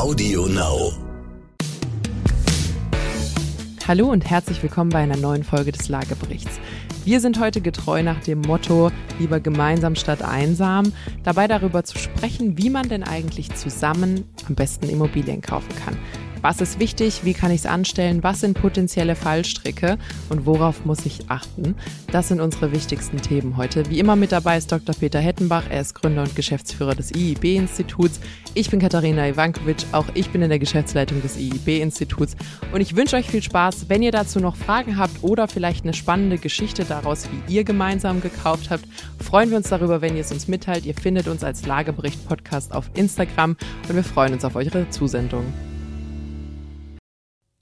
Audio Now. Hallo und herzlich willkommen bei einer neuen Folge des Lageberichts. Wir sind heute getreu nach dem Motto lieber gemeinsam statt einsam, dabei darüber zu sprechen, wie man denn eigentlich zusammen am besten Immobilien kaufen kann. Was ist wichtig? Wie kann ich es anstellen? Was sind potenzielle Fallstricke? Und worauf muss ich achten? Das sind unsere wichtigsten Themen heute. Wie immer mit dabei ist Dr. Peter Hettenbach. Er ist Gründer und Geschäftsführer des IIB-Instituts. Ich bin Katharina Ivankovic. Auch ich bin in der Geschäftsleitung des IIB-Instituts. Und ich wünsche euch viel Spaß. Wenn ihr dazu noch Fragen habt oder vielleicht eine spannende Geschichte daraus, wie ihr gemeinsam gekauft habt, freuen wir uns darüber, wenn ihr es uns mitteilt. Ihr findet uns als Lagebericht-Podcast auf Instagram und wir freuen uns auf eure Zusendung.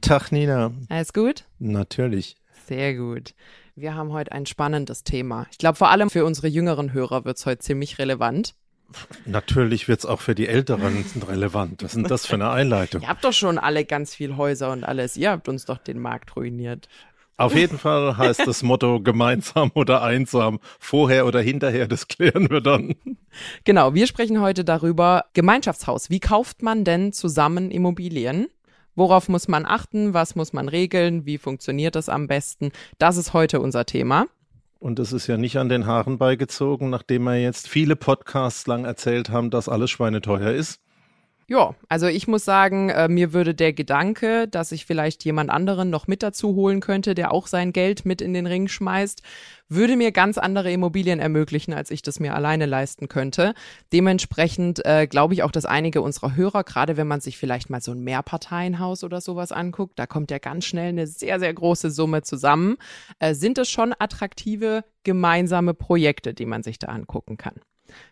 Tag, Nina. Alles gut? Natürlich. Sehr gut. Wir haben heute ein spannendes Thema. Ich glaube, vor allem für unsere jüngeren Hörer wird es heute ziemlich relevant. Natürlich wird es auch für die Älteren relevant. Was ist denn das für eine Einleitung? Ihr habt doch schon alle ganz viel Häuser und alles. Ihr habt uns doch den Markt ruiniert. Auf jeden Fall heißt das Motto gemeinsam oder einsam. Vorher oder hinterher, das klären wir dann. Genau, wir sprechen heute darüber, Gemeinschaftshaus. Wie kauft man denn zusammen Immobilien? Worauf muss man achten? Was muss man regeln? Wie funktioniert das am besten? Das ist heute unser Thema. Und es ist ja nicht an den Haaren beigezogen, nachdem wir jetzt viele Podcasts lang erzählt haben, dass alles schweineteuer ist. Ja, also ich muss sagen, äh, mir würde der Gedanke, dass ich vielleicht jemand anderen noch mit dazu holen könnte, der auch sein Geld mit in den Ring schmeißt, würde mir ganz andere Immobilien ermöglichen, als ich das mir alleine leisten könnte. Dementsprechend äh, glaube ich auch, dass einige unserer Hörer, gerade wenn man sich vielleicht mal so ein Mehrparteienhaus oder sowas anguckt, da kommt ja ganz schnell eine sehr, sehr große Summe zusammen, äh, sind es schon attraktive gemeinsame Projekte, die man sich da angucken kann.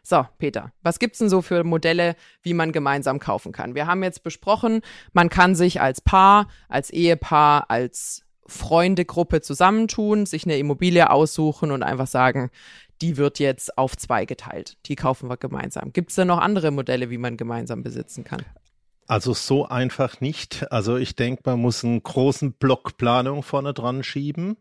So, Peter, was gibt's denn so für Modelle, wie man gemeinsam kaufen kann? Wir haben jetzt besprochen, man kann sich als Paar, als Ehepaar, als Freundegruppe zusammentun, sich eine Immobilie aussuchen und einfach sagen, die wird jetzt auf zwei geteilt. Die kaufen wir gemeinsam. Gibt es denn noch andere Modelle, wie man gemeinsam besitzen kann? Also so einfach nicht. Also ich denke, man muss einen großen Block Planung vorne dran schieben.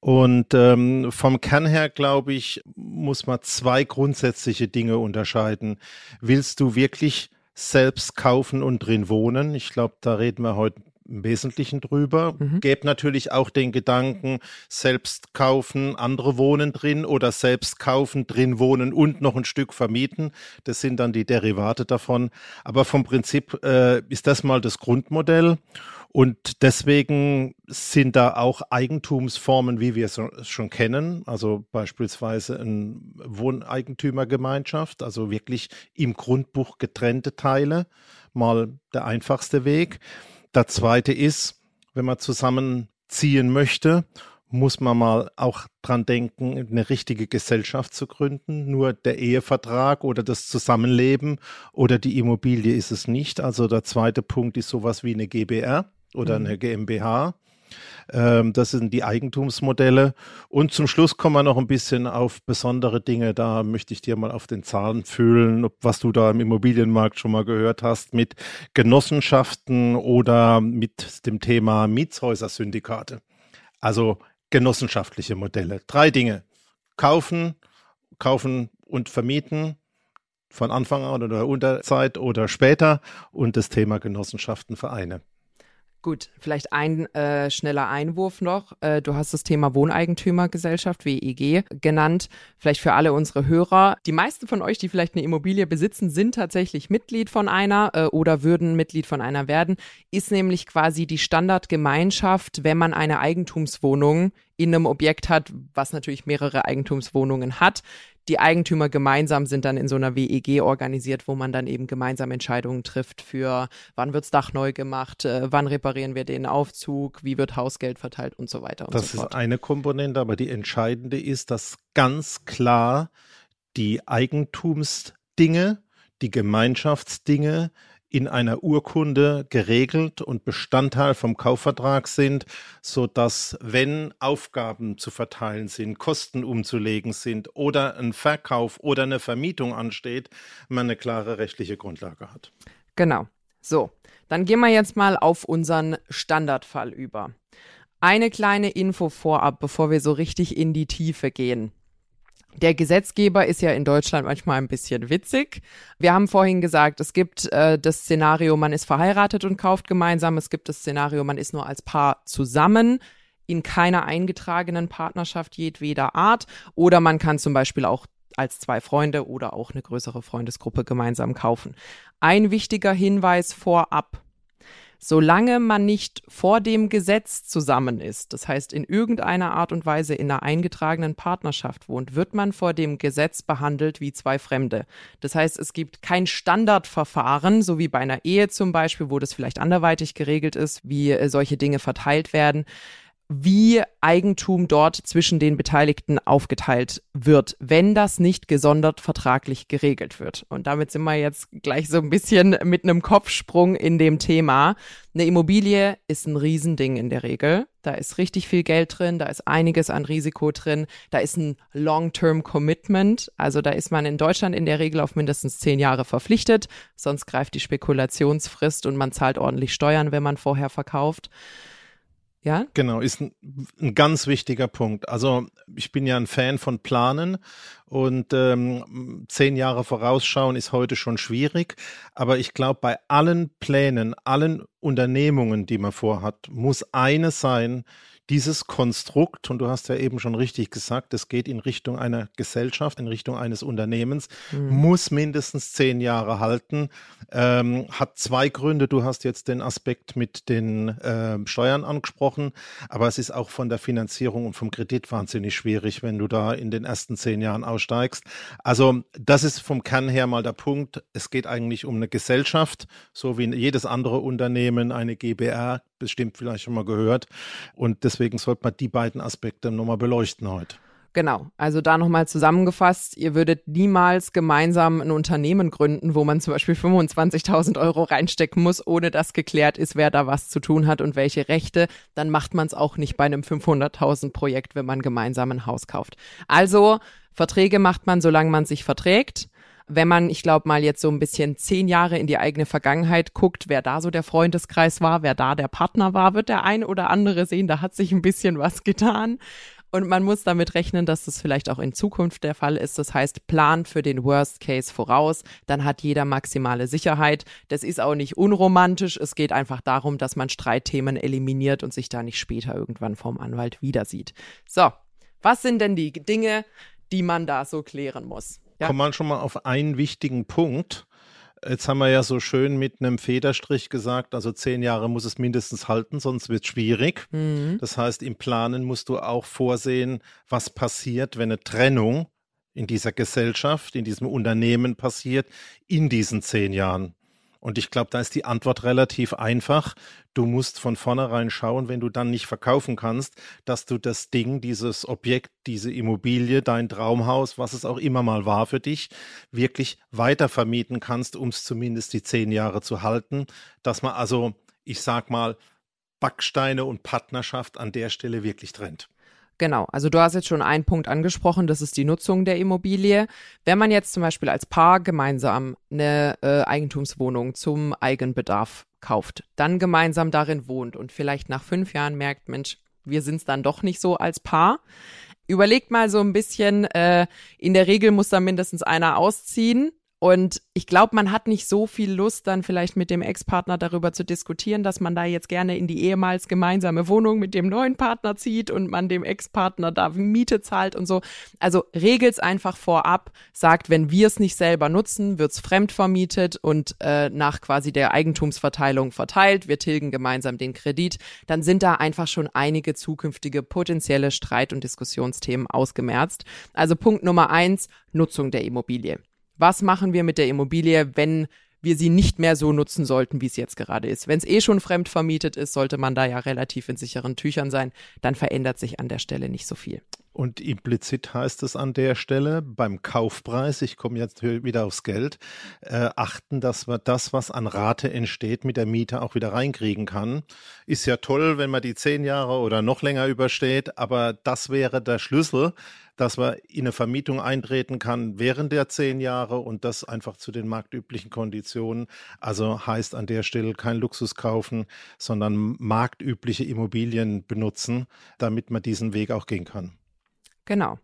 Und ähm, vom Kern her, glaube ich, muss man zwei grundsätzliche Dinge unterscheiden. Willst du wirklich selbst kaufen und drin wohnen? Ich glaube, da reden wir heute im Wesentlichen drüber. Mhm. Gäbe natürlich auch den Gedanken, selbst kaufen, andere wohnen drin oder selbst kaufen, drin wohnen und noch ein Stück vermieten. Das sind dann die Derivate davon. Aber vom Prinzip äh, ist das mal das Grundmodell. Und deswegen sind da auch Eigentumsformen, wie wir es schon kennen, also beispielsweise eine Wohneigentümergemeinschaft, also wirklich im Grundbuch getrennte Teile, mal der einfachste Weg. Der zweite ist, wenn man zusammenziehen möchte, muss man mal auch dran denken, eine richtige Gesellschaft zu gründen. Nur der Ehevertrag oder das Zusammenleben oder die Immobilie ist es nicht. Also der zweite Punkt ist sowas wie eine GBR oder eine mhm. GmbH. Ähm, das sind die Eigentumsmodelle. Und zum Schluss kommen wir noch ein bisschen auf besondere Dinge. Da möchte ich dir mal auf den Zahn fühlen, was du da im Immobilienmarkt schon mal gehört hast mit Genossenschaften oder mit dem Thema Mietshäuser-Syndikate. Also genossenschaftliche Modelle. Drei Dinge. Kaufen, kaufen und vermieten von Anfang an oder Unterzeit oder später und das Thema Genossenschaften, Vereine. Gut, vielleicht ein äh, schneller Einwurf noch. Äh, du hast das Thema Wohneigentümergesellschaft, WEG, genannt. Vielleicht für alle unsere Hörer. Die meisten von euch, die vielleicht eine Immobilie besitzen, sind tatsächlich Mitglied von einer äh, oder würden Mitglied von einer werden. Ist nämlich quasi die Standardgemeinschaft, wenn man eine Eigentumswohnung in einem Objekt hat, was natürlich mehrere Eigentumswohnungen hat die Eigentümer gemeinsam sind dann in so einer WEG organisiert, wo man dann eben gemeinsam Entscheidungen trifft für, wann wirds Dach neu gemacht, äh, wann reparieren wir den Aufzug, wie wird Hausgeld verteilt und so weiter und das so fort. Das ist eine Komponente, aber die entscheidende ist, dass ganz klar die Eigentumsdinge, die Gemeinschaftsdinge in einer Urkunde geregelt und Bestandteil vom Kaufvertrag sind, so dass wenn Aufgaben zu verteilen sind, Kosten umzulegen sind oder ein Verkauf oder eine Vermietung ansteht, man eine klare rechtliche Grundlage hat. Genau. So, dann gehen wir jetzt mal auf unseren Standardfall über. Eine kleine Info vorab, bevor wir so richtig in die Tiefe gehen. Der Gesetzgeber ist ja in Deutschland manchmal ein bisschen witzig. Wir haben vorhin gesagt, es gibt äh, das Szenario, man ist verheiratet und kauft gemeinsam. Es gibt das Szenario, man ist nur als Paar zusammen in keiner eingetragenen Partnerschaft jedweder Art. Oder man kann zum Beispiel auch als zwei Freunde oder auch eine größere Freundesgruppe gemeinsam kaufen. Ein wichtiger Hinweis vorab solange man nicht vor dem Gesetz zusammen ist, das heißt in irgendeiner Art und Weise in einer eingetragenen Partnerschaft wohnt, wird man vor dem Gesetz behandelt wie zwei Fremde. Das heißt, es gibt kein Standardverfahren, so wie bei einer Ehe zum Beispiel, wo das vielleicht anderweitig geregelt ist, wie äh, solche Dinge verteilt werden wie Eigentum dort zwischen den Beteiligten aufgeteilt wird, wenn das nicht gesondert vertraglich geregelt wird. Und damit sind wir jetzt gleich so ein bisschen mit einem Kopfsprung in dem Thema. Eine Immobilie ist ein Riesending in der Regel. Da ist richtig viel Geld drin, da ist einiges an Risiko drin, da ist ein Long-Term Commitment. Also da ist man in Deutschland in der Regel auf mindestens zehn Jahre verpflichtet, sonst greift die Spekulationsfrist und man zahlt ordentlich Steuern, wenn man vorher verkauft. Ja? Genau, ist ein, ein, ganz wichtiger Punkt. Also ich bin ja ein Fan von Planen und ähm, zehn Jahre vorausschauen ist heute schon schwierig. Aber ich glaube, bei allen Plänen, allen Unternehmungen, die man vorhat, muss eine sein, dieses Konstrukt, und du hast ja eben schon richtig gesagt, es geht in Richtung einer Gesellschaft, in Richtung eines Unternehmens, mhm. muss mindestens zehn Jahre halten, ähm, hat zwei Gründe. Du hast jetzt den Aspekt mit den äh, Steuern angesprochen, aber es ist auch von der Finanzierung und vom Kredit wahnsinnig schwierig, wenn du da in den ersten zehn Jahren aussteigst. Also das ist vom Kern her mal der Punkt. Es geht eigentlich um eine Gesellschaft, so wie jedes andere Unternehmen, eine GBR, bestimmt vielleicht schon mal gehört. Und deswegen sollte man die beiden Aspekte nochmal beleuchten heute. Genau, also da nochmal zusammengefasst, ihr würdet niemals gemeinsam ein Unternehmen gründen, wo man zum Beispiel 25.000 Euro reinstecken muss, ohne dass geklärt ist, wer da was zu tun hat und welche Rechte. Dann macht man es auch nicht bei einem 500.000 Projekt, wenn man gemeinsam ein Haus kauft. Also Verträge macht man, solange man sich verträgt wenn man, ich glaube, mal jetzt so ein bisschen zehn Jahre in die eigene Vergangenheit guckt, wer da so der Freundeskreis war, wer da der Partner war, wird der ein oder andere sehen, da hat sich ein bisschen was getan. Und man muss damit rechnen, dass das vielleicht auch in Zukunft der Fall ist. Das heißt, plan für den Worst Case voraus, dann hat jeder maximale Sicherheit. Das ist auch nicht unromantisch. Es geht einfach darum, dass man Streitthemen eliminiert und sich da nicht später irgendwann vom Anwalt wieder sieht. So, was sind denn die Dinge, die man da so klären muss? Ja. kommen wir schon mal auf einen wichtigen Punkt. Jetzt haben wir ja so schön mit einem Federstrich gesagt, also zehn Jahre muss es mindestens halten, sonst wird es schwierig. Mhm. Das heißt, im Planen musst du auch vorsehen, was passiert, wenn eine Trennung in dieser Gesellschaft, in diesem Unternehmen passiert, in diesen zehn Jahren. Und ich glaube, da ist die Antwort relativ einfach. Du musst von vornherein schauen, wenn du dann nicht verkaufen kannst, dass du das Ding, dieses Objekt, diese Immobilie, dein Traumhaus, was es auch immer mal war für dich, wirklich weiter vermieten kannst, um es zumindest die zehn Jahre zu halten. Dass man also, ich sag mal, Backsteine und Partnerschaft an der Stelle wirklich trennt. Genau, also du hast jetzt schon einen Punkt angesprochen, das ist die Nutzung der Immobilie. Wenn man jetzt zum Beispiel als Paar gemeinsam eine äh, Eigentumswohnung zum Eigenbedarf kauft, dann gemeinsam darin wohnt und vielleicht nach fünf Jahren merkt, Mensch, wir sind es dann doch nicht so als Paar. Überlegt mal so ein bisschen, äh, in der Regel muss da mindestens einer ausziehen und ich glaube, man hat nicht so viel Lust, dann vielleicht mit dem Ex-Partner darüber zu diskutieren, dass man da jetzt gerne in die ehemals gemeinsame Wohnung mit dem neuen Partner zieht und man dem Ex-Partner da Miete zahlt und so. Also regelt's einfach vorab, sagt, wenn wir es nicht selber nutzen, wird's fremd vermietet und äh, nach quasi der Eigentumsverteilung verteilt. Wir tilgen gemeinsam den Kredit. Dann sind da einfach schon einige zukünftige potenzielle Streit- und Diskussionsthemen ausgemerzt. Also Punkt Nummer eins, Nutzung der Immobilie was machen wir mit der Immobilie, wenn wir sie nicht mehr so nutzen sollten, wie es jetzt gerade ist. Wenn es eh schon fremd vermietet ist, sollte man da ja relativ in sicheren Tüchern sein. Dann verändert sich an der Stelle nicht so viel. Und implizit heißt es an der Stelle beim Kaufpreis, ich komme jetzt wieder aufs Geld, äh, achten, dass man das, was an Rate entsteht, mit der Miete auch wieder reinkriegen kann. Ist ja toll, wenn man die zehn Jahre oder noch länger übersteht, aber das wäre der Schlüssel, dass man in eine Vermietung eintreten kann während der zehn Jahre und das einfach zu den marktüblichen Konditionen. Also heißt an der Stelle kein Luxus kaufen, sondern marktübliche Immobilien benutzen, damit man diesen Weg auch gehen kann. Genau.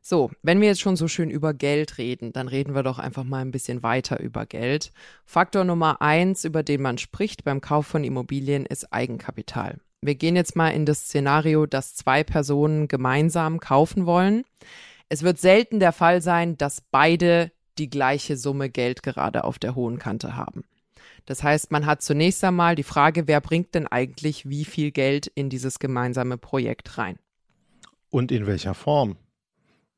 So, wenn wir jetzt schon so schön über Geld reden, dann reden wir doch einfach mal ein bisschen weiter über Geld. Faktor Nummer eins, über den man spricht beim Kauf von Immobilien, ist Eigenkapital. Wir gehen jetzt mal in das Szenario, dass zwei Personen gemeinsam kaufen wollen. Es wird selten der Fall sein, dass beide die gleiche Summe Geld gerade auf der hohen Kante haben. Das heißt, man hat zunächst einmal die Frage, wer bringt denn eigentlich wie viel Geld in dieses gemeinsame Projekt rein? Und in welcher Form?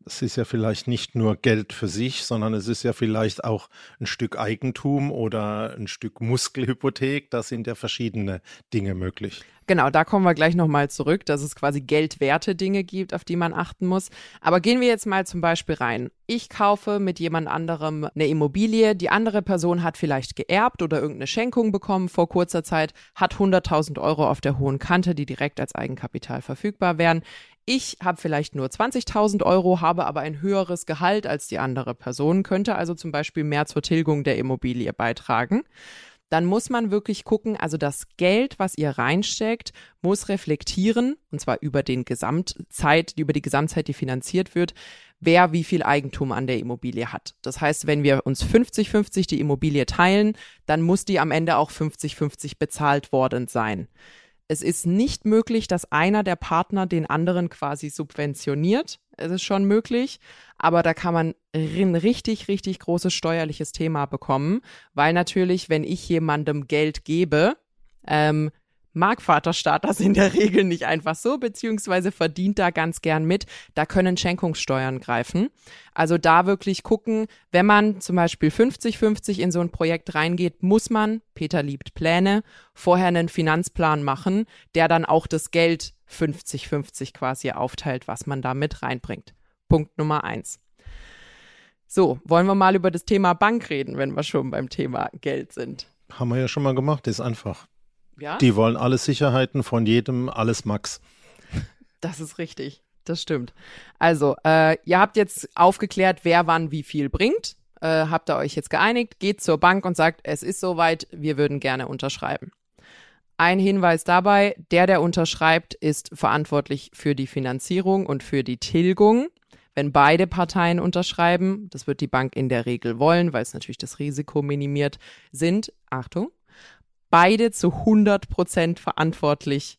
Es ist ja vielleicht nicht nur Geld für sich, sondern es ist ja vielleicht auch ein Stück Eigentum oder ein Stück Muskelhypothek. Da sind ja verschiedene Dinge möglich. Genau, da kommen wir gleich nochmal zurück, dass es quasi geldwerte Dinge gibt, auf die man achten muss. Aber gehen wir jetzt mal zum Beispiel rein. Ich kaufe mit jemand anderem eine Immobilie. Die andere Person hat vielleicht geerbt oder irgendeine Schenkung bekommen vor kurzer Zeit, hat 100.000 Euro auf der hohen Kante, die direkt als Eigenkapital verfügbar wären. Ich habe vielleicht nur 20.000 Euro, habe aber ein höheres Gehalt als die andere Person, könnte also zum Beispiel mehr zur Tilgung der Immobilie beitragen. Dann muss man wirklich gucken, also das Geld, was ihr reinsteckt, muss reflektieren, und zwar über den Gesamtzeit, über die Gesamtzeit, die finanziert wird, wer wie viel Eigentum an der Immobilie hat. Das heißt, wenn wir uns 50-50 die Immobilie teilen, dann muss die am Ende auch 50-50 bezahlt worden sein es ist nicht möglich, dass einer der Partner den anderen quasi subventioniert. Es ist schon möglich, aber da kann man ein richtig, richtig großes steuerliches Thema bekommen, weil natürlich, wenn ich jemandem Geld gebe, ähm, mag Vaterstaat das in der Regel nicht einfach so, beziehungsweise verdient da ganz gern mit. Da können Schenkungssteuern greifen. Also da wirklich gucken, wenn man zum Beispiel 50-50 in so ein Projekt reingeht, muss man, Peter liebt Pläne, vorher einen Finanzplan machen, der dann auch das Geld 50-50 quasi aufteilt, was man da mit reinbringt. Punkt Nummer eins. So, wollen wir mal über das Thema Bank reden, wenn wir schon beim Thema Geld sind. Haben wir ja schon mal gemacht, ist einfach. Ja? Die wollen alle Sicherheiten von jedem, alles Max. Das ist richtig. Das stimmt. Also, äh, ihr habt jetzt aufgeklärt, wer wann wie viel bringt. Äh, habt ihr euch jetzt geeinigt, geht zur Bank und sagt, es ist soweit, wir würden gerne unterschreiben. Ein Hinweis dabei, der, der unterschreibt, ist verantwortlich für die Finanzierung und für die Tilgung. Wenn beide Parteien unterschreiben, das wird die Bank in der Regel wollen, weil es natürlich das Risiko minimiert, sind, Achtung, beide zu 100 Prozent verantwortlich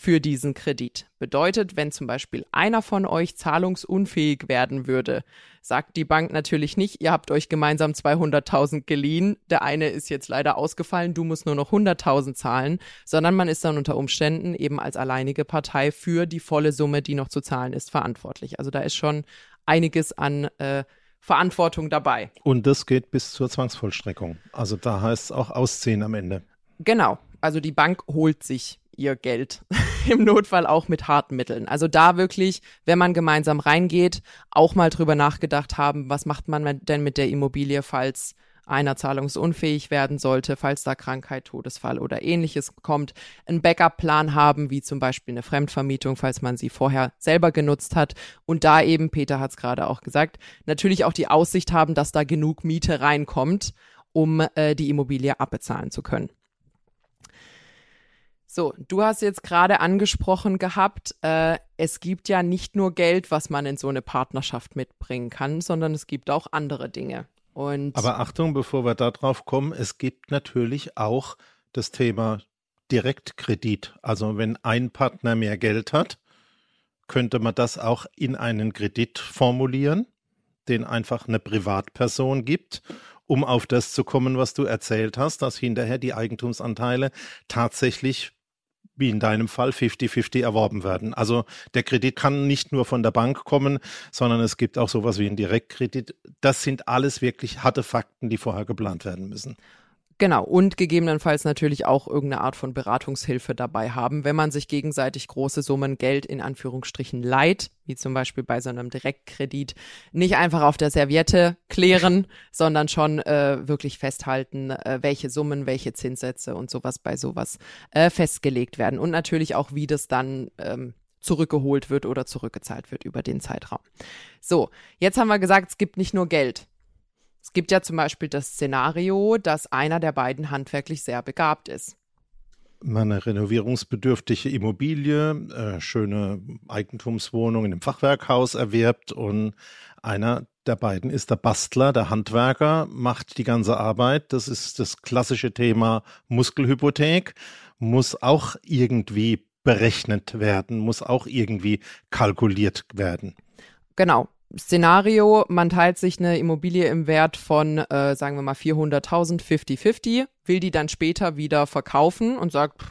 für diesen Kredit. Bedeutet, wenn zum Beispiel einer von euch zahlungsunfähig werden würde, sagt die Bank natürlich nicht, ihr habt euch gemeinsam 200.000 geliehen, der eine ist jetzt leider ausgefallen, du musst nur noch 100.000 zahlen, sondern man ist dann unter Umständen eben als alleinige Partei für die volle Summe, die noch zu zahlen ist, verantwortlich. Also da ist schon einiges an äh, Verantwortung dabei. Und das geht bis zur Zwangsvollstreckung. Also da heißt es auch ausziehen am Ende. Genau. Also die Bank holt sich ihr Geld. Im Notfall auch mit harten Mitteln. Also da wirklich, wenn man gemeinsam reingeht, auch mal drüber nachgedacht haben, was macht man denn mit der Immobilie, falls einer zahlungsunfähig werden sollte, falls da Krankheit, Todesfall oder ähnliches kommt, einen Backup-Plan haben, wie zum Beispiel eine Fremdvermietung, falls man sie vorher selber genutzt hat. Und da eben, Peter hat es gerade auch gesagt, natürlich auch die Aussicht haben, dass da genug Miete reinkommt, um äh, die Immobilie abbezahlen zu können. So, du hast jetzt gerade angesprochen gehabt, äh, es gibt ja nicht nur Geld, was man in so eine Partnerschaft mitbringen kann, sondern es gibt auch andere Dinge. Und Aber Achtung, bevor wir da drauf kommen, es gibt natürlich auch das Thema Direktkredit. Also wenn ein Partner mehr Geld hat, könnte man das auch in einen Kredit formulieren, den einfach eine Privatperson gibt um auf das zu kommen, was du erzählt hast, dass hinterher die Eigentumsanteile tatsächlich wie in deinem Fall 50-50 erworben werden. Also der Kredit kann nicht nur von der Bank kommen, sondern es gibt auch sowas wie einen Direktkredit. Das sind alles wirklich harte Fakten, die vorher geplant werden müssen. Genau, und gegebenenfalls natürlich auch irgendeine Art von Beratungshilfe dabei haben, wenn man sich gegenseitig große Summen Geld in Anführungsstrichen leiht, wie zum Beispiel bei so einem Direktkredit, nicht einfach auf der Serviette klären, sondern schon äh, wirklich festhalten, äh, welche Summen, welche Zinssätze und sowas bei sowas äh, festgelegt werden. Und natürlich auch, wie das dann ähm, zurückgeholt wird oder zurückgezahlt wird über den Zeitraum. So, jetzt haben wir gesagt, es gibt nicht nur Geld. Es gibt ja zum Beispiel das Szenario, dass einer der beiden handwerklich sehr begabt ist. Eine renovierungsbedürftige Immobilie, äh, schöne Eigentumswohnung in einem Fachwerkhaus erwirbt und einer der beiden ist der Bastler, der Handwerker, macht die ganze Arbeit. Das ist das klassische Thema Muskelhypothek, muss auch irgendwie berechnet werden, muss auch irgendwie kalkuliert werden. Genau. Szenario, man teilt sich eine Immobilie im Wert von, äh, sagen wir mal, 400.000, 50-50, will die dann später wieder verkaufen und sagt,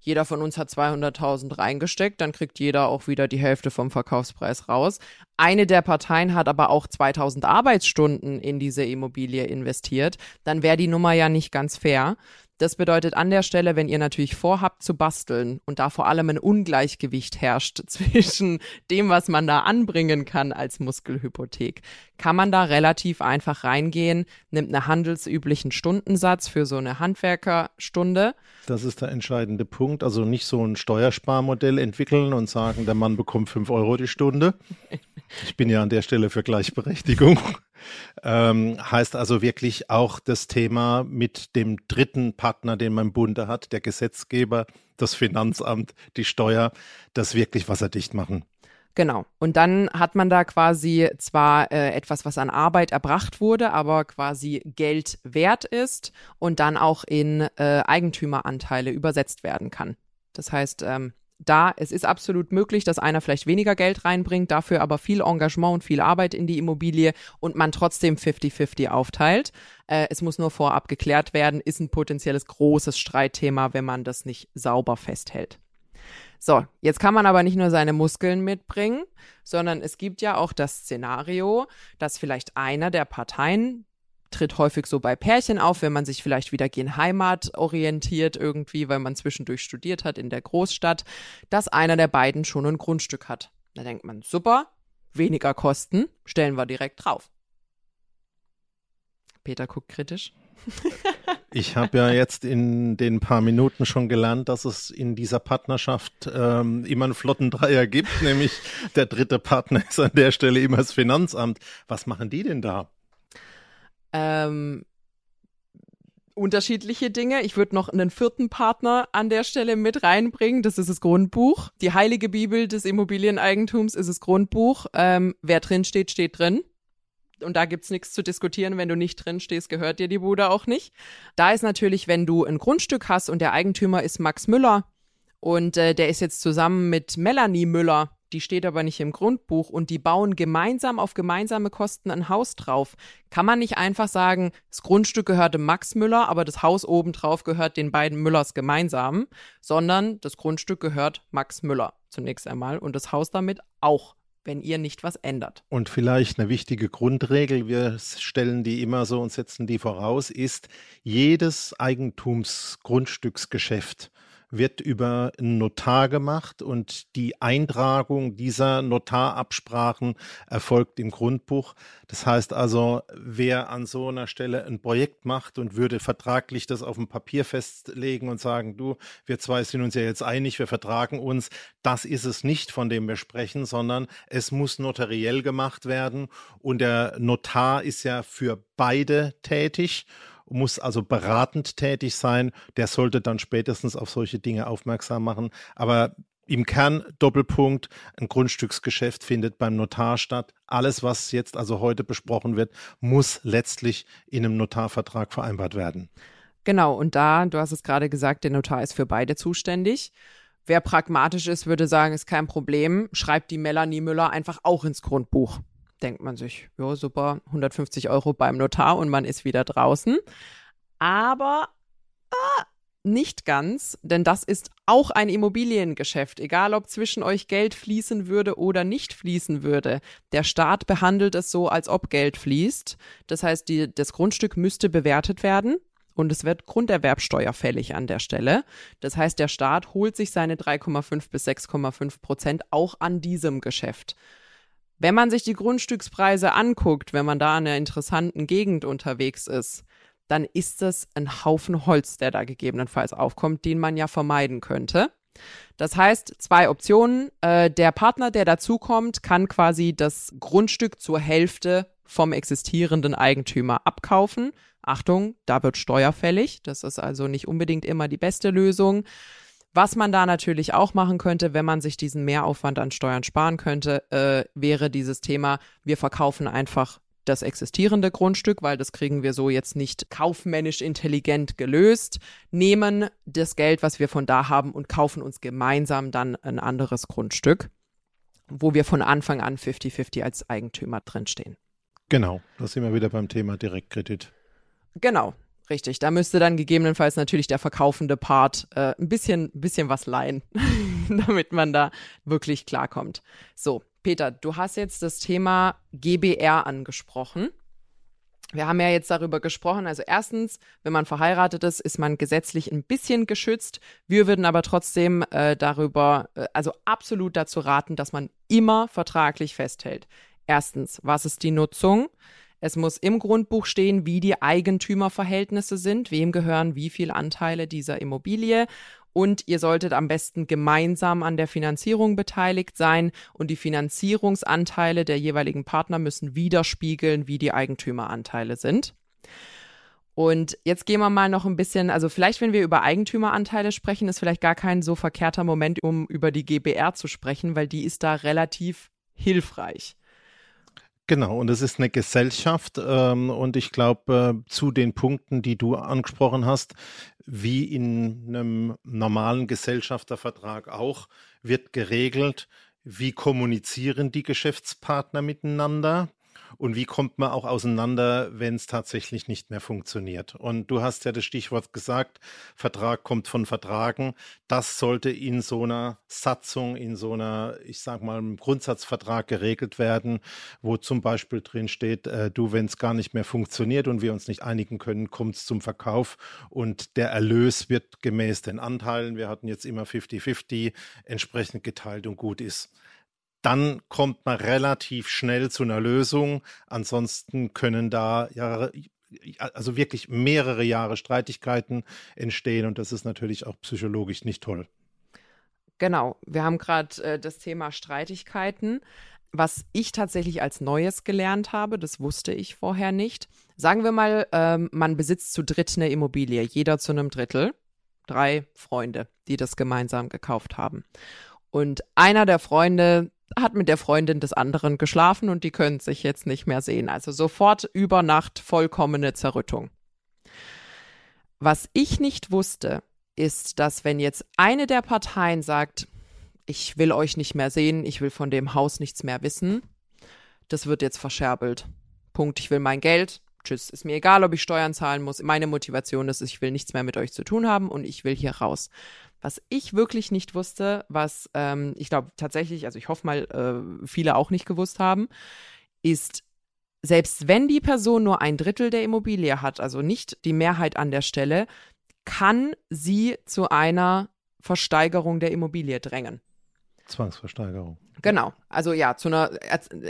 jeder von uns hat 200.000 reingesteckt, dann kriegt jeder auch wieder die Hälfte vom Verkaufspreis raus. Eine der Parteien hat aber auch 2000 Arbeitsstunden in diese Immobilie investiert, dann wäre die Nummer ja nicht ganz fair. Das bedeutet an der Stelle, wenn ihr natürlich vorhabt zu basteln und da vor allem ein Ungleichgewicht herrscht zwischen dem, was man da anbringen kann als Muskelhypothek, kann man da relativ einfach reingehen, nimmt einen handelsüblichen Stundensatz für so eine Handwerkerstunde. Das ist der entscheidende Punkt. Also nicht so ein Steuersparmodell entwickeln und sagen, der Mann bekommt fünf Euro die Stunde. Ich bin ja an der Stelle für Gleichberechtigung. Ähm, heißt also wirklich auch das Thema mit dem dritten Partner, den man im Bunde hat, der Gesetzgeber, das Finanzamt, die Steuer, das wirklich wasserdicht machen. Genau. Und dann hat man da quasi zwar äh, etwas, was an Arbeit erbracht wurde, aber quasi Geld wert ist und dann auch in äh, Eigentümeranteile übersetzt werden kann. Das heißt, ähm, da, es ist absolut möglich, dass einer vielleicht weniger Geld reinbringt, dafür aber viel Engagement und viel Arbeit in die Immobilie und man trotzdem 50-50 aufteilt. Äh, es muss nur vorab geklärt werden, ist ein potenzielles großes Streitthema, wenn man das nicht sauber festhält. So, jetzt kann man aber nicht nur seine Muskeln mitbringen, sondern es gibt ja auch das Szenario, dass vielleicht einer der Parteien tritt häufig so bei Pärchen auf, wenn man sich vielleicht wieder gegen Heimat orientiert irgendwie, weil man zwischendurch studiert hat in der Großstadt, dass einer der beiden schon ein Grundstück hat. Da denkt man, super, weniger Kosten, stellen wir direkt drauf. Peter guckt kritisch. Ich habe ja jetzt in den paar Minuten schon gelernt, dass es in dieser Partnerschaft ähm, immer einen flotten Dreier gibt, nämlich der dritte Partner ist an der Stelle immer das Finanzamt. Was machen die denn da? ähm, unterschiedliche Dinge. Ich würde noch einen vierten Partner an der Stelle mit reinbringen. Das ist das Grundbuch. Die heilige Bibel des Immobilieneigentums ist das Grundbuch. Ähm, wer drin steht, steht drin. Und da gibt's nichts zu diskutieren. Wenn du nicht drin stehst, gehört dir die Bude auch nicht. Da ist natürlich, wenn du ein Grundstück hast und der Eigentümer ist Max Müller und äh, der ist jetzt zusammen mit Melanie Müller die steht aber nicht im Grundbuch und die bauen gemeinsam auf gemeinsame Kosten ein Haus drauf. Kann man nicht einfach sagen, das Grundstück gehörte Max Müller, aber das Haus obendrauf gehört den beiden Müllers gemeinsam, sondern das Grundstück gehört Max Müller zunächst einmal und das Haus damit auch wenn ihr nicht was ändert. Und vielleicht eine wichtige Grundregel, wir stellen die immer so und setzen die voraus, ist, jedes Eigentumsgrundstücksgeschäft wird über einen Notar gemacht und die Eintragung dieser Notarabsprachen erfolgt im Grundbuch. Das heißt also, wer an so einer Stelle ein Projekt macht und würde vertraglich das auf dem Papier festlegen und sagen, du, wir zwei sind uns ja jetzt einig, wir vertragen uns, das ist es nicht, von dem wir sprechen, sondern es muss notariell gemacht werden und der Notar ist ja für beide tätig muss also beratend tätig sein. Der sollte dann spätestens auf solche Dinge aufmerksam machen. Aber im Kern Doppelpunkt, ein Grundstücksgeschäft findet beim Notar statt. Alles, was jetzt also heute besprochen wird, muss letztlich in einem Notarvertrag vereinbart werden. Genau, und da, du hast es gerade gesagt, der Notar ist für beide zuständig. Wer pragmatisch ist, würde sagen, ist kein Problem, schreibt die Melanie Müller einfach auch ins Grundbuch denkt man sich, ja, super, 150 Euro beim Notar und man ist wieder draußen. Aber ah, nicht ganz, denn das ist auch ein Immobiliengeschäft, egal ob zwischen euch Geld fließen würde oder nicht fließen würde. Der Staat behandelt es so, als ob Geld fließt. Das heißt, die, das Grundstück müsste bewertet werden und es wird Grunderwerbsteuer fällig an der Stelle. Das heißt, der Staat holt sich seine 3,5 bis 6,5 Prozent auch an diesem Geschäft. Wenn man sich die Grundstückspreise anguckt, wenn man da in einer interessanten Gegend unterwegs ist, dann ist es ein Haufen Holz, der da gegebenenfalls aufkommt, den man ja vermeiden könnte. Das heißt, zwei Optionen. Äh, der Partner, der dazukommt, kann quasi das Grundstück zur Hälfte vom existierenden Eigentümer abkaufen. Achtung, da wird steuerfällig. Das ist also nicht unbedingt immer die beste Lösung. Was man da natürlich auch machen könnte, wenn man sich diesen Mehraufwand an Steuern sparen könnte, äh, wäre dieses Thema, wir verkaufen einfach das existierende Grundstück, weil das kriegen wir so jetzt nicht kaufmännisch intelligent gelöst, nehmen das Geld, was wir von da haben und kaufen uns gemeinsam dann ein anderes Grundstück, wo wir von Anfang an 50-50 als Eigentümer drinstehen. Genau, da sind wir wieder beim Thema Direktkredit. Genau, richtig. Da müsste dann gegebenenfalls natürlich der verkaufende Part äh, ein bisschen, bisschen was leihen, damit man da wirklich klarkommt. So, Peter, du hast jetzt das Thema GBR angesprochen. Wir haben ja jetzt darüber gesprochen. Also erstens, wenn man verheiratet ist, ist man gesetzlich ein bisschen geschützt. Wir würden aber trotzdem äh, darüber, äh, also absolut dazu raten, dass man immer vertraglich festhält. Erstens, was ist die Nutzung? Es muss im Grundbuch stehen, wie die Eigentümerverhältnisse sind, wem gehören wie viele Anteile dieser Immobilie. Und ihr solltet am besten gemeinsam an der Finanzierung beteiligt sein und die Finanzierungsanteile der jeweiligen Partner müssen widerspiegeln, wie die Eigentümeranteile sind. Und jetzt gehen wir mal noch ein bisschen, also vielleicht, wenn wir über Eigentümeranteile sprechen, ist vielleicht gar kein so verkehrter Moment, um über die GBR zu sprechen, weil die ist da relativ hilfreich. Genau, und es ist eine Gesellschaft ähm, und ich glaube, äh, zu den Punkten, die du angesprochen hast, wie in einem normalen Gesellschaftervertrag auch, wird geregelt, wie kommunizieren die Geschäftspartner miteinander und wie kommt man auch auseinander, wenn es tatsächlich nicht mehr funktioniert. Und du hast ja das Stichwort gesagt, Vertrag kommt von Vertragen. Das sollte in so einer Satzung, in so einer, ich sag mal, Grundsatzvertrag geregelt werden, wo zum Beispiel drin steht, äh, du, wenn es gar nicht mehr funktioniert und wir uns nicht einigen können, kommt es zum Verkauf und der Erlös wird gemäß den Anteilen, wir hatten jetzt immer 50-50, entsprechend geteilt und gut ist dann kommt man relativ schnell zu einer Lösung. Ansonsten können da ja also wirklich mehrere Jahre Streitigkeiten entstehen und das ist natürlich auch psychologisch nicht toll. Genau, wir haben gerade äh, das Thema Streitigkeiten. Was ich tatsächlich als Neues gelernt habe, das wusste ich vorher nicht. Sagen wir mal, ähm, man besitzt zu dritt eine Immobilie, jeder zu einem Drittel. Drei Freunde, die das gemeinsam gekauft haben. Und einer der Freunde hat mit der Freundin des anderen geschlafen und die können sich jetzt nicht mehr sehen. Also sofort über Nacht vollkommene Zerrüttung. Was ich nicht wusste, ist, dass wenn jetzt eine der Parteien sagt, ich will euch nicht mehr sehen, ich will von dem Haus nichts mehr wissen, das wird jetzt verscherbelt. Punkt, ich will mein Geld. Tschüss, ist mir egal, ob ich Steuern zahlen muss. Meine Motivation ist, ich will nichts mehr mit euch zu tun haben und ich will hier raus. Was ich wirklich nicht wusste, was ähm, ich glaube tatsächlich, also ich hoffe mal, äh, viele auch nicht gewusst haben, ist, selbst wenn die Person nur ein Drittel der Immobilie hat, also nicht die Mehrheit an der Stelle, kann sie zu einer Versteigerung der Immobilie drängen. Zwangsversteigerung. Genau, also ja, zu einer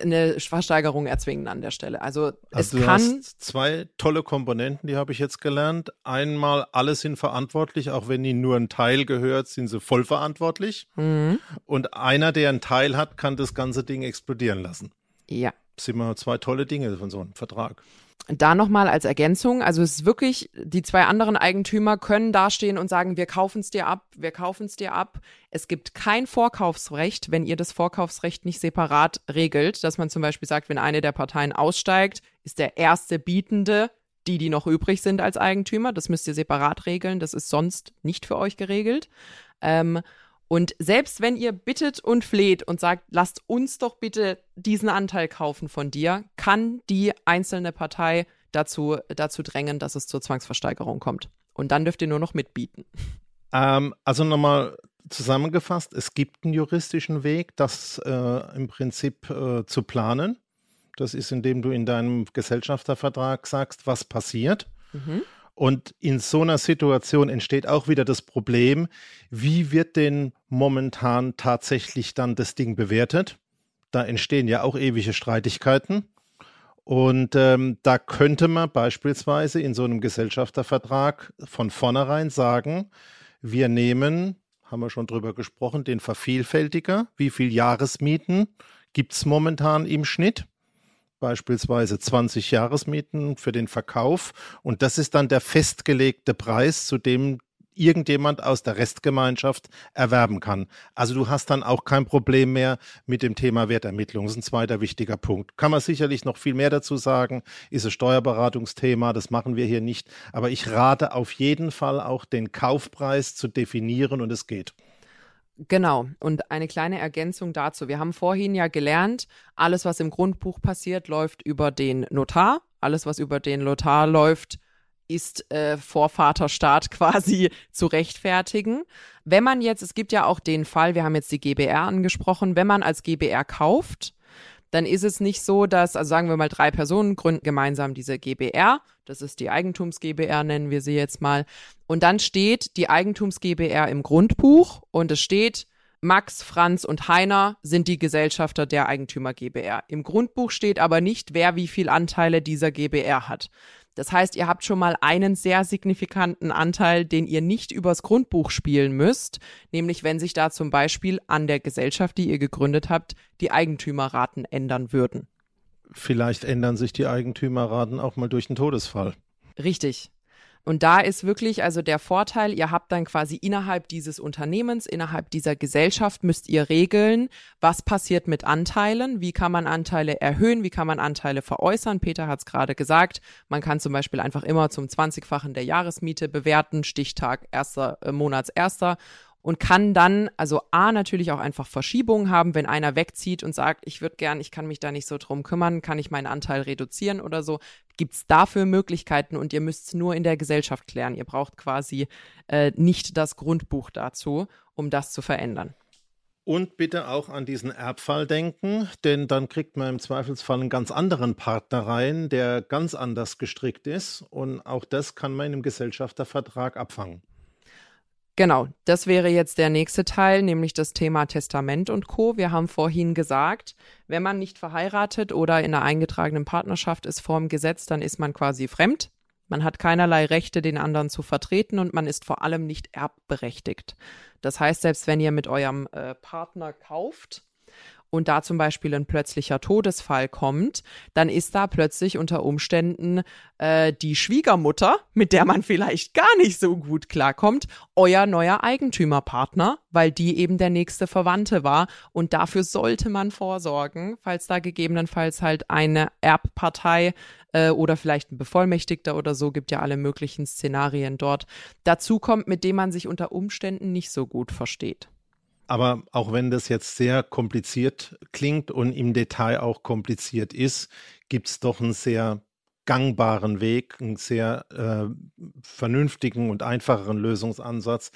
eine Versteigerung erzwingen an der Stelle. Also, also es kann zwei tolle Komponenten, die habe ich jetzt gelernt. Einmal, alle sind verantwortlich, auch wenn ihnen nur ein Teil gehört, sind sie voll verantwortlich. Mhm. Und einer, der einen Teil hat, kann das ganze Ding explodieren lassen. Ja. Das sind mal zwei tolle Dinge von so einem Vertrag. Da nochmal als Ergänzung, also es ist wirklich, die zwei anderen Eigentümer können dastehen und sagen, wir kaufen es dir ab, wir kaufen es dir ab. Es gibt kein Vorkaufsrecht, wenn ihr das Vorkaufsrecht nicht separat regelt, dass man zum Beispiel sagt, wenn eine der Parteien aussteigt, ist der erste Bietende die, die noch übrig sind als Eigentümer. Das müsst ihr separat regeln, das ist sonst nicht für euch geregelt. Ähm, und selbst wenn ihr bittet und fleht und sagt, lasst uns doch bitte diesen Anteil kaufen von dir, kann die einzelne Partei dazu, dazu drängen, dass es zur Zwangsversteigerung kommt. Und dann dürft ihr nur noch mitbieten. Ähm, also nochmal zusammengefasst, es gibt einen juristischen Weg, das äh, im Prinzip äh, zu planen. Das ist, indem du in deinem Gesellschaftervertrag sagst, was passiert. Mhm. Und in so einer Situation entsteht auch wieder das Problem, wie wird denn momentan tatsächlich dann das Ding bewertet? Da entstehen ja auch ewige Streitigkeiten. Und ähm, da könnte man beispielsweise in so einem Gesellschaftervertrag von vornherein sagen, wir nehmen, haben wir schon drüber gesprochen, den Vervielfältiger. Wie viel Jahresmieten gibt es momentan im Schnitt? Beispielsweise 20 Jahresmieten für den Verkauf. Und das ist dann der festgelegte Preis, zu dem irgendjemand aus der Restgemeinschaft erwerben kann. Also du hast dann auch kein Problem mehr mit dem Thema Wertermittlung. Das ist ein zweiter wichtiger Punkt. Kann man sicherlich noch viel mehr dazu sagen, ist ein Steuerberatungsthema, das machen wir hier nicht. Aber ich rate auf jeden Fall auch den Kaufpreis zu definieren und es geht. Genau. Und eine kleine Ergänzung dazu. Wir haben vorhin ja gelernt, alles, was im Grundbuch passiert, läuft über den Notar. Alles, was über den Notar läuft, ist äh, vor Vaterstaat quasi zu rechtfertigen. Wenn man jetzt, es gibt ja auch den Fall, wir haben jetzt die GBR angesprochen, wenn man als GBR kauft, dann ist es nicht so, dass, also sagen wir mal, drei Personen gründen gemeinsam diese GBR. Das ist die Eigentums-GBR, nennen wir sie jetzt mal. Und dann steht die Eigentums-GBR im Grundbuch und es steht, Max, Franz und Heiner sind die Gesellschafter der Eigentümer GBR. Im Grundbuch steht aber nicht, wer wie viel Anteile dieser GBR hat. Das heißt, ihr habt schon mal einen sehr signifikanten Anteil, den ihr nicht übers Grundbuch spielen müsst, nämlich wenn sich da zum Beispiel an der Gesellschaft, die ihr gegründet habt, die Eigentümerraten ändern würden. Vielleicht ändern sich die Eigentümerraten auch mal durch einen Todesfall. Richtig. Und da ist wirklich also der Vorteil, ihr habt dann quasi innerhalb dieses Unternehmens, innerhalb dieser Gesellschaft müsst ihr regeln, was passiert mit Anteilen, wie kann man Anteile erhöhen, wie kann man Anteile veräußern. Peter hat es gerade gesagt, man kann zum Beispiel einfach immer zum 20-fachen der Jahresmiete bewerten, Stichtag erster äh, Monats erster und kann dann, also A, natürlich auch einfach Verschiebungen haben, wenn einer wegzieht und sagt, ich würde gern, ich kann mich da nicht so drum kümmern, kann ich meinen Anteil reduzieren oder so. Gibt es dafür Möglichkeiten und ihr müsst es nur in der Gesellschaft klären. Ihr braucht quasi äh, nicht das Grundbuch dazu, um das zu verändern. Und bitte auch an diesen Erbfall denken, denn dann kriegt man im Zweifelsfall einen ganz anderen Partner rein, der ganz anders gestrickt ist. Und auch das kann man im Gesellschaftervertrag abfangen. Genau, das wäre jetzt der nächste Teil, nämlich das Thema Testament und Co. Wir haben vorhin gesagt, wenn man nicht verheiratet oder in einer eingetragenen Partnerschaft ist vorm Gesetz, dann ist man quasi fremd. Man hat keinerlei Rechte, den anderen zu vertreten und man ist vor allem nicht erbberechtigt. Das heißt, selbst wenn ihr mit eurem äh, Partner kauft, und da zum Beispiel ein plötzlicher Todesfall kommt, dann ist da plötzlich unter Umständen äh, die Schwiegermutter, mit der man vielleicht gar nicht so gut klarkommt, euer neuer Eigentümerpartner, weil die eben der nächste Verwandte war. Und dafür sollte man vorsorgen, falls da gegebenenfalls halt eine Erbpartei äh, oder vielleicht ein Bevollmächtigter oder so, gibt ja alle möglichen Szenarien dort, dazu kommt, mit dem man sich unter Umständen nicht so gut versteht. Aber auch wenn das jetzt sehr kompliziert klingt und im Detail auch kompliziert ist, gibt es doch einen sehr gangbaren Weg, einen sehr äh, vernünftigen und einfacheren Lösungsansatz.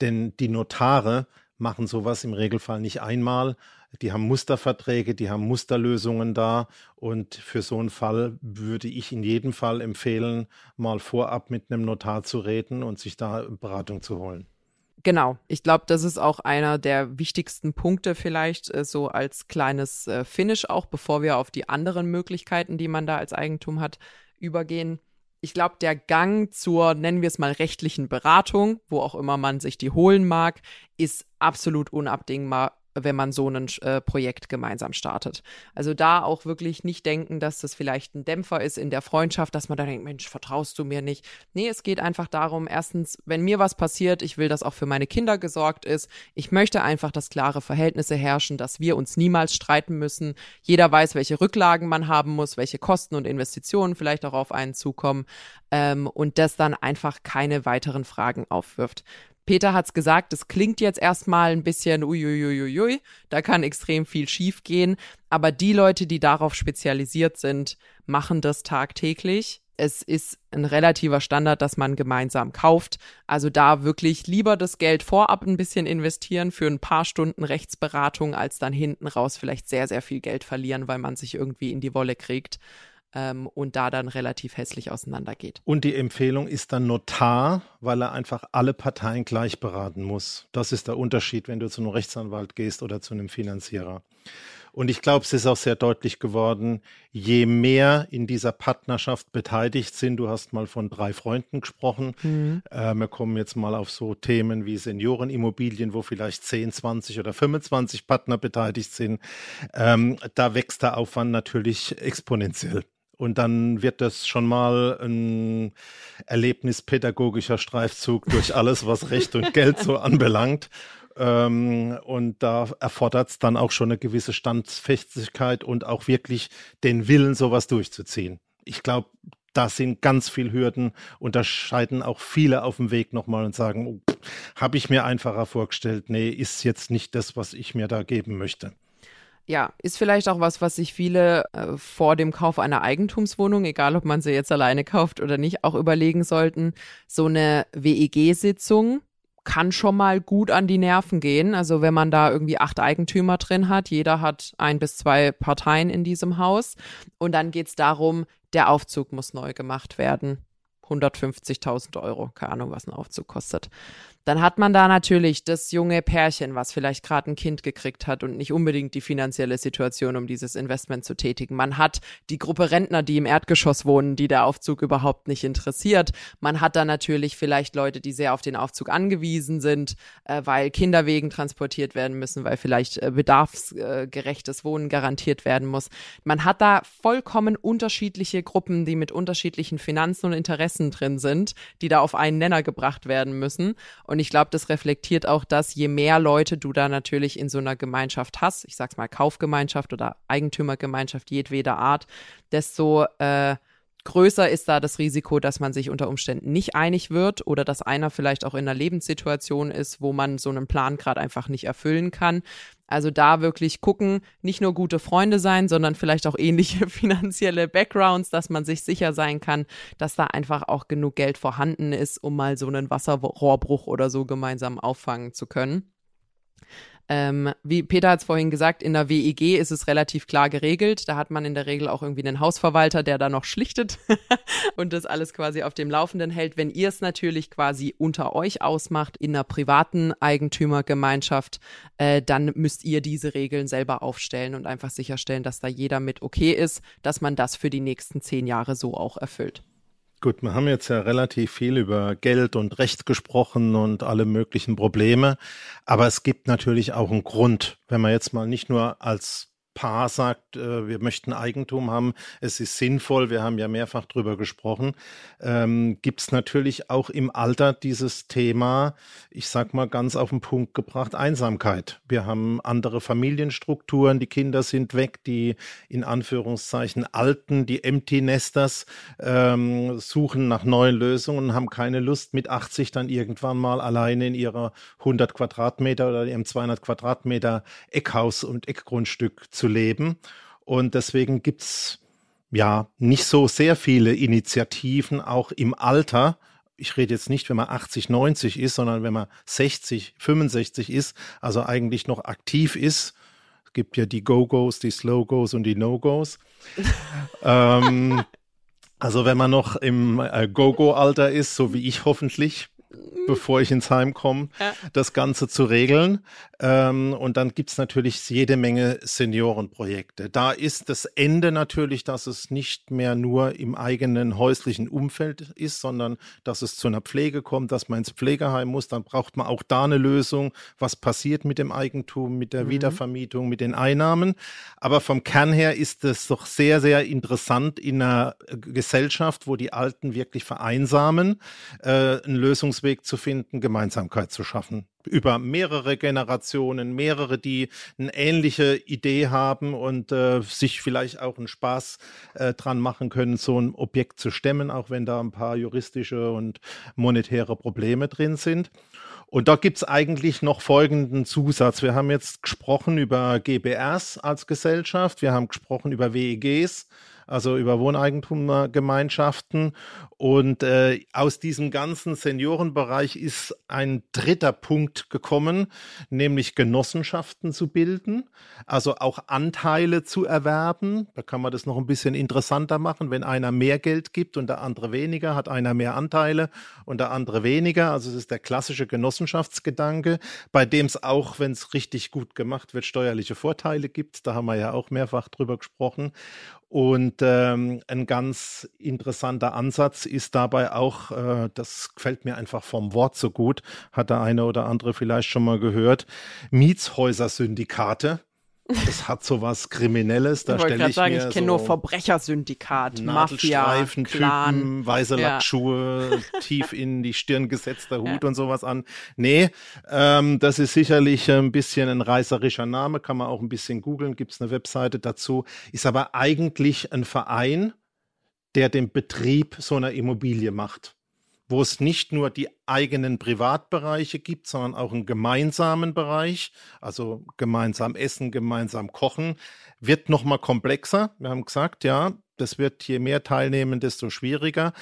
Denn die Notare machen sowas im Regelfall nicht einmal. Die haben Musterverträge, die haben Musterlösungen da. Und für so einen Fall würde ich in jedem Fall empfehlen, mal vorab mit einem Notar zu reden und sich da Beratung zu holen. Genau, ich glaube, das ist auch einer der wichtigsten Punkte vielleicht äh, so als kleines äh, Finish auch, bevor wir auf die anderen Möglichkeiten, die man da als Eigentum hat, übergehen. Ich glaube, der Gang zur, nennen wir es mal, rechtlichen Beratung, wo auch immer man sich die holen mag, ist absolut unabdingbar wenn man so ein äh, Projekt gemeinsam startet. Also da auch wirklich nicht denken, dass das vielleicht ein Dämpfer ist in der Freundschaft, dass man da denkt, Mensch, vertraust du mir nicht? Nee, es geht einfach darum, erstens, wenn mir was passiert, ich will, dass auch für meine Kinder gesorgt ist. Ich möchte einfach, dass klare Verhältnisse herrschen, dass wir uns niemals streiten müssen. Jeder weiß, welche Rücklagen man haben muss, welche Kosten und Investitionen vielleicht auch auf einen zukommen ähm, und das dann einfach keine weiteren Fragen aufwirft. Peter hat's gesagt, es klingt jetzt erstmal ein bisschen uiuiuiui, da kann extrem viel schiefgehen, aber die Leute, die darauf spezialisiert sind, machen das tagtäglich. Es ist ein relativer Standard, dass man gemeinsam kauft. Also da wirklich lieber das Geld vorab ein bisschen investieren für ein paar Stunden Rechtsberatung, als dann hinten raus vielleicht sehr, sehr viel Geld verlieren, weil man sich irgendwie in die Wolle kriegt. Ähm, und da dann relativ hässlich auseinandergeht. Und die Empfehlung ist dann Notar, weil er einfach alle Parteien gleich beraten muss. Das ist der Unterschied, wenn du zu einem Rechtsanwalt gehst oder zu einem Finanzierer. Und ich glaube, es ist auch sehr deutlich geworden, je mehr in dieser Partnerschaft beteiligt sind, du hast mal von drei Freunden gesprochen, mhm. äh, wir kommen jetzt mal auf so Themen wie Seniorenimmobilien, wo vielleicht 10, 20 oder 25 Partner beteiligt sind, ähm, da wächst der Aufwand natürlich exponentiell. Und dann wird das schon mal ein erlebnispädagogischer Streifzug durch alles, was Recht und Geld so anbelangt. Ähm, und da erfordert es dann auch schon eine gewisse Standfestigkeit und auch wirklich den Willen, sowas durchzuziehen. Ich glaube, da sind ganz viele Hürden und da scheiden auch viele auf dem Weg nochmal und sagen, oh, habe ich mir einfacher vorgestellt, nee, ist jetzt nicht das, was ich mir da geben möchte. Ja, ist vielleicht auch was, was sich viele äh, vor dem Kauf einer Eigentumswohnung, egal ob man sie jetzt alleine kauft oder nicht, auch überlegen sollten. So eine WEG-Sitzung kann schon mal gut an die Nerven gehen. Also wenn man da irgendwie acht Eigentümer drin hat, jeder hat ein bis zwei Parteien in diesem Haus. Und dann geht es darum, der Aufzug muss neu gemacht werden. 150.000 Euro, keine Ahnung, was ein Aufzug kostet. Dann hat man da natürlich das junge Pärchen, was vielleicht gerade ein Kind gekriegt hat und nicht unbedingt die finanzielle Situation, um dieses Investment zu tätigen. Man hat die Gruppe Rentner, die im Erdgeschoss wohnen, die der Aufzug überhaupt nicht interessiert. Man hat da natürlich vielleicht Leute, die sehr auf den Aufzug angewiesen sind, äh, weil Kinderwegen transportiert werden müssen, weil vielleicht äh, bedarfsgerechtes Wohnen garantiert werden muss. Man hat da vollkommen unterschiedliche Gruppen, die mit unterschiedlichen Finanzen und Interessen drin sind, die da auf einen Nenner gebracht werden müssen. Und ich glaube, das reflektiert auch, dass je mehr Leute du da natürlich in so einer Gemeinschaft hast, ich sag's mal Kaufgemeinschaft oder Eigentümergemeinschaft jedweder Art, desto äh, größer ist da das Risiko, dass man sich unter Umständen nicht einig wird oder dass einer vielleicht auch in einer Lebenssituation ist, wo man so einen Plan gerade einfach nicht erfüllen kann. Also da wirklich gucken, nicht nur gute Freunde sein, sondern vielleicht auch ähnliche finanzielle Backgrounds, dass man sich sicher sein kann, dass da einfach auch genug Geld vorhanden ist, um mal so einen Wasserrohrbruch oder so gemeinsam auffangen zu können. Ähm, wie Peter hat es vorhin gesagt, in der WEG ist es relativ klar geregelt. Da hat man in der Regel auch irgendwie einen Hausverwalter, der da noch schlichtet und das alles quasi auf dem Laufenden hält. Wenn ihr es natürlich quasi unter euch ausmacht, in einer privaten Eigentümergemeinschaft, äh, dann müsst ihr diese Regeln selber aufstellen und einfach sicherstellen, dass da jeder mit okay ist, dass man das für die nächsten zehn Jahre so auch erfüllt. Gut, wir haben jetzt ja relativ viel über Geld und Recht gesprochen und alle möglichen Probleme. Aber es gibt natürlich auch einen Grund, wenn man jetzt mal nicht nur als Paar sagt, äh, wir möchten Eigentum haben, es ist sinnvoll, wir haben ja mehrfach drüber gesprochen, ähm, gibt es natürlich auch im Alter dieses Thema, ich sag mal ganz auf den Punkt gebracht, Einsamkeit. Wir haben andere Familienstrukturen, die Kinder sind weg, die in Anführungszeichen Alten, die Empty Nesters ähm, suchen nach neuen Lösungen und haben keine Lust, mit 80 dann irgendwann mal alleine in ihrer 100 Quadratmeter oder ihrem 200 Quadratmeter Eckhaus und Eckgrundstück zu leben. Und deswegen gibt es ja nicht so sehr viele Initiativen, auch im Alter. Ich rede jetzt nicht, wenn man 80, 90 ist, sondern wenn man 60, 65 ist, also eigentlich noch aktiv ist. Es gibt ja die Go-Go's, die Slow-Go's und die No-Go's. ähm, also wenn man noch im äh, Go-Go-Alter ist, so wie ich hoffentlich, bevor ich ins Heim komme, ja. das Ganze zu regeln. Ähm, und dann gibt's natürlich jede Menge Seniorenprojekte. Da ist das Ende natürlich, dass es nicht mehr nur im eigenen häuslichen Umfeld ist, sondern dass es zu einer Pflege kommt, dass man ins Pflegeheim muss. Dann braucht man auch da eine Lösung. Was passiert mit dem Eigentum, mit der mhm. Wiedervermietung, mit den Einnahmen? Aber vom Kern her ist es doch sehr, sehr interessant in einer Gesellschaft, wo die Alten wirklich vereinsamen, äh, einen Lösungsweg zu finden, Gemeinsamkeit zu schaffen. Über mehrere Generationen, mehrere, die eine ähnliche Idee haben und äh, sich vielleicht auch einen Spaß äh, dran machen können, so ein Objekt zu stemmen, auch wenn da ein paar juristische und monetäre Probleme drin sind. Und da gibt es eigentlich noch folgenden Zusatz. Wir haben jetzt gesprochen über GBRs als Gesellschaft, wir haben gesprochen über WEGs, also über Wohneigentumgemeinschaften. Und äh, aus diesem ganzen Seniorenbereich ist ein dritter Punkt gekommen, nämlich Genossenschaften zu bilden, also auch Anteile zu erwerben. Da kann man das noch ein bisschen interessanter machen. Wenn einer mehr Geld gibt und der andere weniger, hat einer mehr Anteile und der andere weniger. Also es ist der klassische Genossenschaftsgedanke, bei dem es auch, wenn es richtig gut gemacht wird, steuerliche Vorteile gibt. Da haben wir ja auch mehrfach drüber gesprochen. Und ähm, ein ganz interessanter Ansatz ist dabei auch, äh, das gefällt mir einfach vom Wort so gut, hat der eine oder andere vielleicht schon mal gehört, Mietshäuser-Syndikate. Es hat so was Kriminelles. Da stelle ich sagen, mir ich kenne so nur Verbrechersyndikat, Mafia, Clan. Weiße ja. Lackschuhe, tief in die Stirn gesetzter Hut ja. und sowas an. Nee, ähm, das ist sicherlich ein bisschen ein reißerischer Name, kann man auch ein bisschen googeln, gibt es eine Webseite dazu. Ist aber eigentlich ein Verein, der den Betrieb so einer Immobilie macht wo es nicht nur die eigenen Privatbereiche gibt, sondern auch einen gemeinsamen Bereich, also gemeinsam essen, gemeinsam kochen, wird nochmal komplexer. Wir haben gesagt, ja, das wird je mehr teilnehmen, desto schwieriger.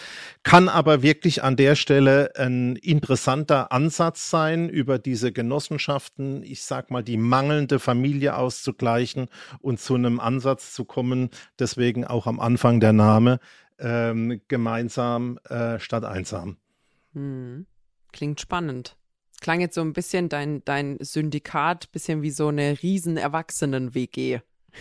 Kann aber wirklich an der Stelle ein interessanter Ansatz sein, über diese Genossenschaften, ich sag mal, die mangelnde Familie auszugleichen und zu einem Ansatz zu kommen. Deswegen auch am Anfang der Name ähm, gemeinsam äh, statt einsam. Hm. Klingt spannend. Klang jetzt so ein bisschen dein, dein Syndikat, bisschen wie so eine riesen Erwachsenen-WG.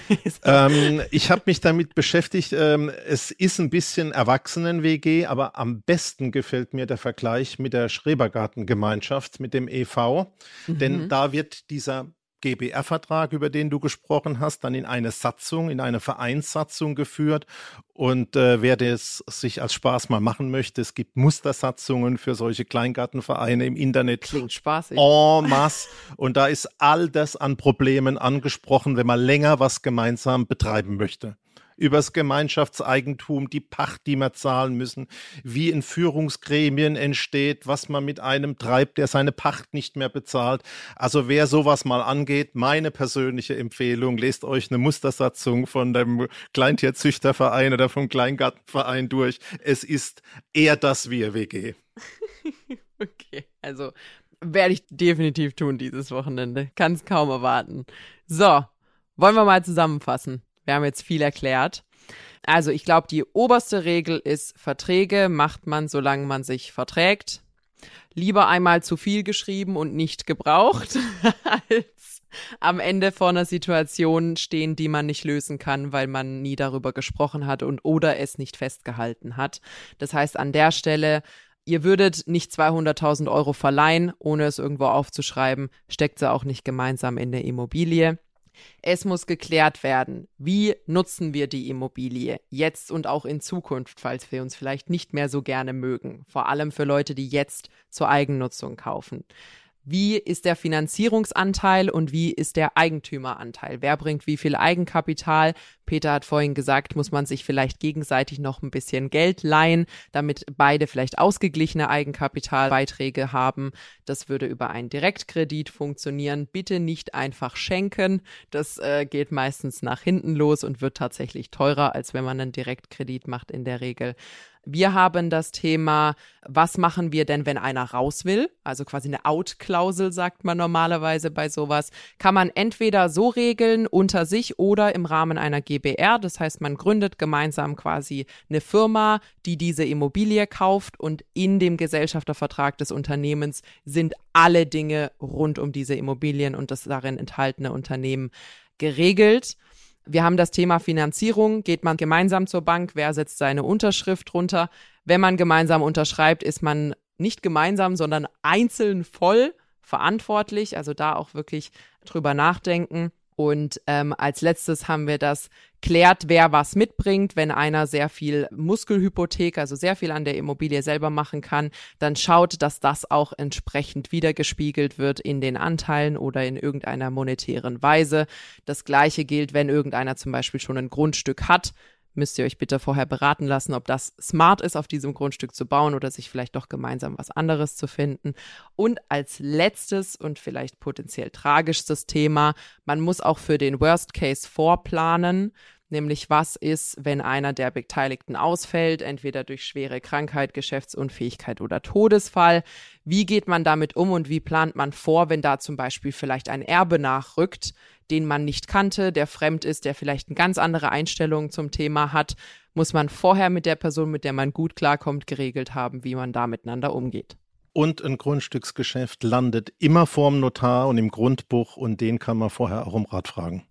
ähm, ich habe mich damit beschäftigt. Ähm, es ist ein bisschen Erwachsenen-WG, aber am besten gefällt mir der Vergleich mit der Schrebergartengemeinschaft, mit dem EV. Mhm. Denn da wird dieser GBR-Vertrag, über den du gesprochen hast, dann in eine Satzung, in eine Vereinssatzung geführt. Und äh, wer das sich als Spaß mal machen möchte, es gibt Mustersatzungen für solche Kleingartenvereine im Internet. Klingt spaßig. En masse. Und da ist all das an Problemen angesprochen, wenn man länger was gemeinsam betreiben möchte übers Gemeinschaftseigentum, die Pacht, die wir zahlen müssen, wie in Führungsgremien entsteht, was man mit einem treibt, der seine Pacht nicht mehr bezahlt. Also wer sowas mal angeht, meine persönliche Empfehlung, lest euch eine Mustersatzung von dem Kleintierzüchterverein oder vom Kleingartenverein durch. Es ist eher das Wir WG. okay, also werde ich definitiv tun dieses Wochenende. Kann es kaum erwarten. So, wollen wir mal zusammenfassen. Wir haben jetzt viel erklärt. Also ich glaube, die oberste Regel ist, Verträge macht man, solange man sich verträgt. Lieber einmal zu viel geschrieben und nicht gebraucht, als am Ende vor einer Situation stehen, die man nicht lösen kann, weil man nie darüber gesprochen hat und oder es nicht festgehalten hat. Das heißt, an der Stelle Ihr würdet nicht 200.000 Euro verleihen, ohne es irgendwo aufzuschreiben, steckt sie auch nicht gemeinsam in der Immobilie. Es muss geklärt werden, wie nutzen wir die Immobilie jetzt und auch in Zukunft, falls wir uns vielleicht nicht mehr so gerne mögen, vor allem für Leute, die jetzt zur Eigennutzung kaufen. Wie ist der Finanzierungsanteil und wie ist der Eigentümeranteil? Wer bringt wie viel Eigenkapital? Peter hat vorhin gesagt, muss man sich vielleicht gegenseitig noch ein bisschen Geld leihen, damit beide vielleicht ausgeglichene Eigenkapitalbeiträge haben. Das würde über einen Direktkredit funktionieren. Bitte nicht einfach schenken. Das äh, geht meistens nach hinten los und wird tatsächlich teurer, als wenn man einen Direktkredit macht in der Regel. Wir haben das Thema, was machen wir denn, wenn einer raus will? Also quasi eine Out-Klausel, sagt man normalerweise bei sowas. Kann man entweder so regeln unter sich oder im Rahmen einer GBR. Das heißt, man gründet gemeinsam quasi eine Firma, die diese Immobilie kauft und in dem Gesellschaftervertrag des Unternehmens sind alle Dinge rund um diese Immobilien und das darin enthaltene Unternehmen geregelt. Wir haben das Thema Finanzierung. Geht man gemeinsam zur Bank? Wer setzt seine Unterschrift drunter? Wenn man gemeinsam unterschreibt, ist man nicht gemeinsam, sondern einzeln voll verantwortlich. Also da auch wirklich drüber nachdenken. Und ähm, als letztes haben wir das klärt, wer was mitbringt. Wenn einer sehr viel Muskelhypothek, also sehr viel an der Immobilie selber machen kann, dann schaut, dass das auch entsprechend wiedergespiegelt wird in den Anteilen oder in irgendeiner monetären Weise. Das gleiche gilt, wenn irgendeiner zum Beispiel schon ein Grundstück hat müsst ihr euch bitte vorher beraten lassen, ob das smart ist, auf diesem Grundstück zu bauen oder sich vielleicht doch gemeinsam was anderes zu finden. Und als letztes und vielleicht potenziell tragischstes Thema, man muss auch für den Worst Case vorplanen. Nämlich was ist, wenn einer der Beteiligten ausfällt, entweder durch schwere Krankheit, Geschäftsunfähigkeit oder Todesfall. Wie geht man damit um und wie plant man vor, wenn da zum Beispiel vielleicht ein Erbe nachrückt, den man nicht kannte, der fremd ist, der vielleicht eine ganz andere Einstellung zum Thema hat, muss man vorher mit der Person, mit der man gut klarkommt, geregelt haben, wie man da miteinander umgeht. Und ein Grundstücksgeschäft landet immer vorm Notar und im Grundbuch und den kann man vorher auch um Rat fragen.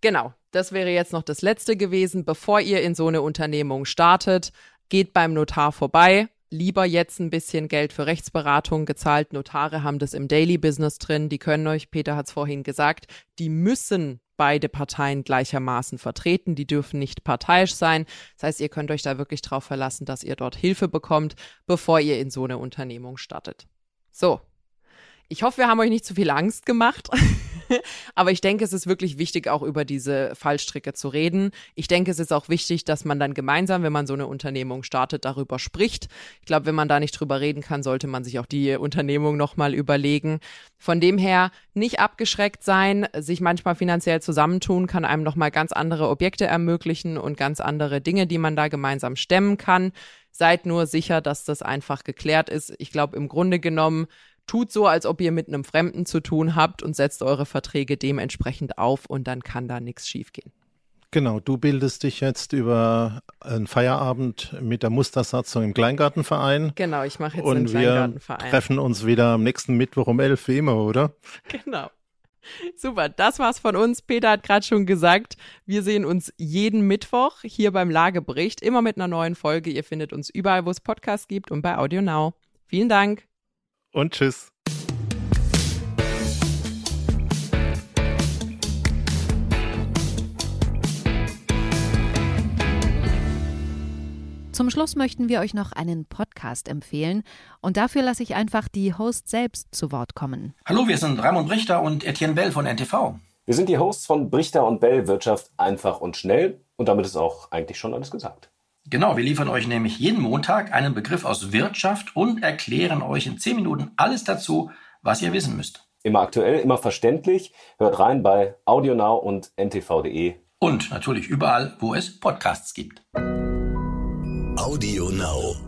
Genau, das wäre jetzt noch das Letzte gewesen. Bevor ihr in so eine Unternehmung startet, geht beim Notar vorbei. Lieber jetzt ein bisschen Geld für Rechtsberatung gezahlt. Notare haben das im Daily Business drin. Die können euch, Peter hat es vorhin gesagt, die müssen beide Parteien gleichermaßen vertreten. Die dürfen nicht parteiisch sein. Das heißt, ihr könnt euch da wirklich drauf verlassen, dass ihr dort Hilfe bekommt, bevor ihr in so eine Unternehmung startet. So. Ich hoffe, wir haben euch nicht zu viel Angst gemacht. Aber ich denke, es ist wirklich wichtig, auch über diese Fallstricke zu reden. Ich denke, es ist auch wichtig, dass man dann gemeinsam, wenn man so eine Unternehmung startet, darüber spricht. Ich glaube, wenn man da nicht drüber reden kann, sollte man sich auch die Unternehmung nochmal überlegen. Von dem her nicht abgeschreckt sein, sich manchmal finanziell zusammentun, kann einem nochmal ganz andere Objekte ermöglichen und ganz andere Dinge, die man da gemeinsam stemmen kann. Seid nur sicher, dass das einfach geklärt ist. Ich glaube, im Grunde genommen tut so, als ob ihr mit einem Fremden zu tun habt und setzt eure Verträge dementsprechend auf und dann kann da nichts schiefgehen. Genau, du bildest dich jetzt über einen Feierabend mit der Mustersatzung im Kleingartenverein. Genau, ich mache jetzt und einen Kleingartenverein. Wir treffen uns wieder am nächsten Mittwoch um 11 wie immer, oder? Genau. Super, das war's von uns. Peter hat gerade schon gesagt, wir sehen uns jeden Mittwoch hier beim Lagebericht, immer mit einer neuen Folge. Ihr findet uns überall, wo es Podcasts gibt und bei Audio Now. Vielen Dank und tschüss. Zum Schluss möchten wir euch noch einen Podcast empfehlen und dafür lasse ich einfach die Hosts selbst zu Wort kommen. Hallo, wir sind Raimund Brichter und Etienne Bell von NTV. Wir sind die Hosts von Brichter und Bell Wirtschaft einfach und schnell und damit ist auch eigentlich schon alles gesagt. Genau, wir liefern euch nämlich jeden Montag einen Begriff aus Wirtschaft und erklären euch in 10 Minuten alles dazu, was ihr wissen müsst. Immer aktuell, immer verständlich. Hört rein bei AudioNow und ntv.de. Und natürlich überall, wo es Podcasts gibt. AudioNow.